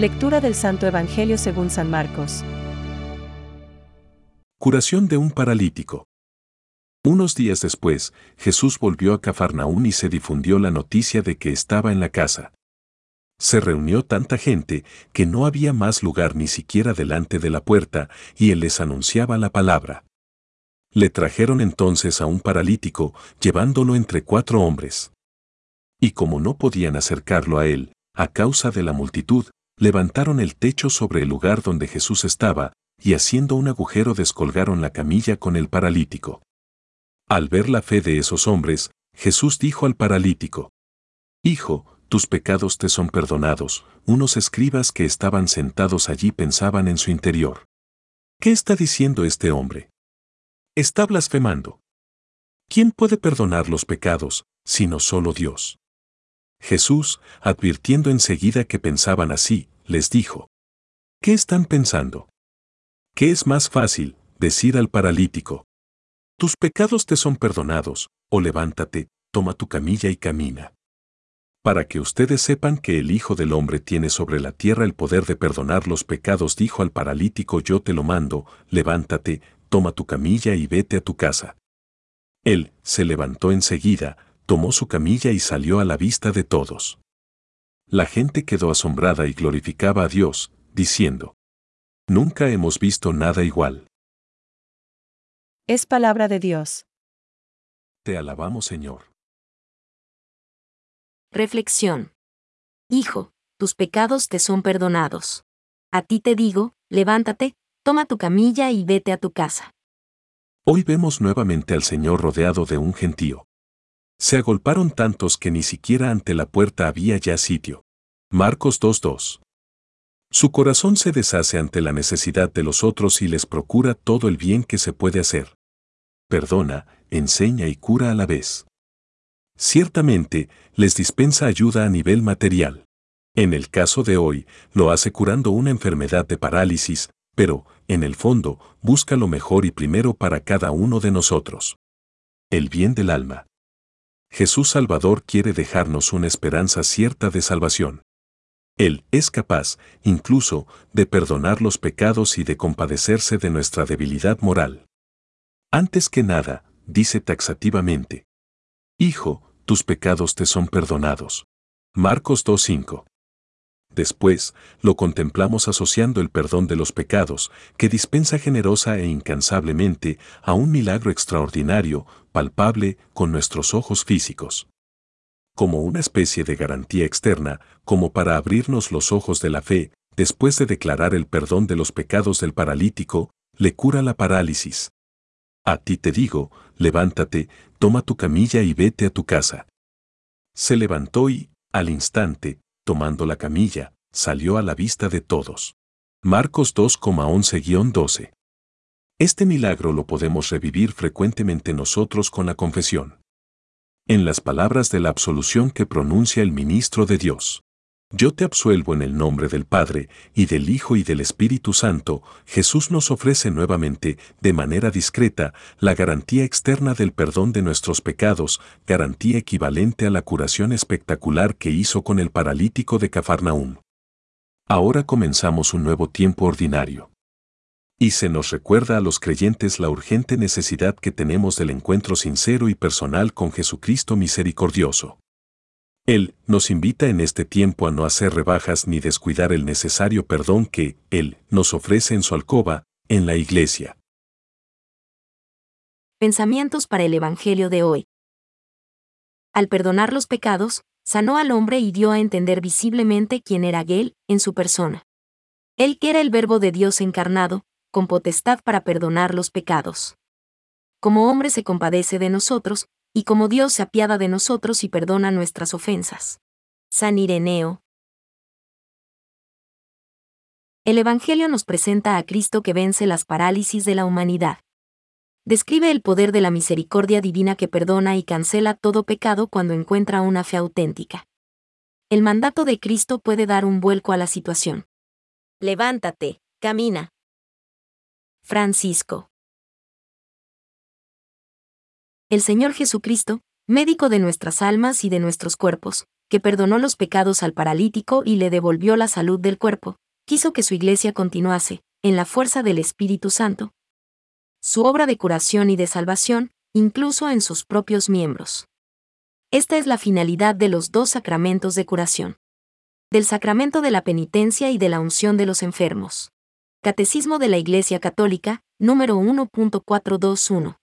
Lectura del Santo Evangelio según San Marcos. Curación de un paralítico. Unos días después, Jesús volvió a Cafarnaún y se difundió la noticia de que estaba en la casa. Se reunió tanta gente que no había más lugar ni siquiera delante de la puerta, y él les anunciaba la palabra. Le trajeron entonces a un paralítico, llevándolo entre cuatro hombres. Y como no podían acercarlo a él, a causa de la multitud, levantaron el techo sobre el lugar donde Jesús estaba, y haciendo un agujero descolgaron la camilla con el paralítico. Al ver la fe de esos hombres, Jesús dijo al paralítico, Hijo, tus pecados te son perdonados. Unos escribas que estaban sentados allí pensaban en su interior. ¿Qué está diciendo este hombre? Está blasfemando. ¿Quién puede perdonar los pecados, sino solo Dios? Jesús, advirtiendo enseguida que pensaban así, les dijo, ¿Qué están pensando? ¿Qué es más fácil, decir al paralítico? Tus pecados te son perdonados, o levántate, toma tu camilla y camina para que ustedes sepan que el Hijo del Hombre tiene sobre la tierra el poder de perdonar los pecados, dijo al paralítico, yo te lo mando, levántate, toma tu camilla y vete a tu casa. Él se levantó enseguida, tomó su camilla y salió a la vista de todos. La gente quedó asombrada y glorificaba a Dios, diciendo, Nunca hemos visto nada igual. Es palabra de Dios. Te alabamos, Señor. Reflexión. Hijo, tus pecados te son perdonados. A ti te digo, levántate, toma tu camilla y vete a tu casa. Hoy vemos nuevamente al Señor rodeado de un gentío. Se agolparon tantos que ni siquiera ante la puerta había ya sitio. Marcos 2.2. Su corazón se deshace ante la necesidad de los otros y les procura todo el bien que se puede hacer. Perdona, enseña y cura a la vez. Ciertamente, les dispensa ayuda a nivel material. En el caso de hoy, lo hace curando una enfermedad de parálisis, pero, en el fondo, busca lo mejor y primero para cada uno de nosotros. El bien del alma. Jesús Salvador quiere dejarnos una esperanza cierta de salvación. Él es capaz, incluso, de perdonar los pecados y de compadecerse de nuestra debilidad moral. Antes que nada, dice taxativamente, Hijo, tus pecados te son perdonados. Marcos 2.5. Después, lo contemplamos asociando el perdón de los pecados, que dispensa generosa e incansablemente, a un milagro extraordinario, palpable, con nuestros ojos físicos. Como una especie de garantía externa, como para abrirnos los ojos de la fe, después de declarar el perdón de los pecados del paralítico, le cura la parálisis. A ti te digo, levántate, toma tu camilla y vete a tu casa. Se levantó y, al instante, tomando la camilla, salió a la vista de todos. Marcos 2,11-12. Este milagro lo podemos revivir frecuentemente nosotros con la confesión. En las palabras de la absolución que pronuncia el ministro de Dios. Yo te absuelvo en el nombre del Padre, y del Hijo y del Espíritu Santo, Jesús nos ofrece nuevamente, de manera discreta, la garantía externa del perdón de nuestros pecados, garantía equivalente a la curación espectacular que hizo con el paralítico de Cafarnaúm. Ahora comenzamos un nuevo tiempo ordinario. Y se nos recuerda a los creyentes la urgente necesidad que tenemos del encuentro sincero y personal con Jesucristo misericordioso. Él nos invita en este tiempo a no hacer rebajas ni descuidar el necesario perdón que Él nos ofrece en su alcoba, en la iglesia. Pensamientos para el Evangelio de hoy. Al perdonar los pecados, sanó al hombre y dio a entender visiblemente quién era Él en su persona. Él que era el Verbo de Dios encarnado, con potestad para perdonar los pecados. Como hombre se compadece de nosotros, y como Dios se apiada de nosotros y perdona nuestras ofensas. San Ireneo. El Evangelio nos presenta a Cristo que vence las parálisis de la humanidad. Describe el poder de la misericordia divina que perdona y cancela todo pecado cuando encuentra una fe auténtica. El mandato de Cristo puede dar un vuelco a la situación. Levántate, camina. Francisco. El Señor Jesucristo, médico de nuestras almas y de nuestros cuerpos, que perdonó los pecados al paralítico y le devolvió la salud del cuerpo, quiso que su iglesia continuase, en la fuerza del Espíritu Santo, su obra de curación y de salvación, incluso en sus propios miembros. Esta es la finalidad de los dos sacramentos de curación. Del sacramento de la penitencia y de la unción de los enfermos. Catecismo de la Iglesia Católica, número 1.421.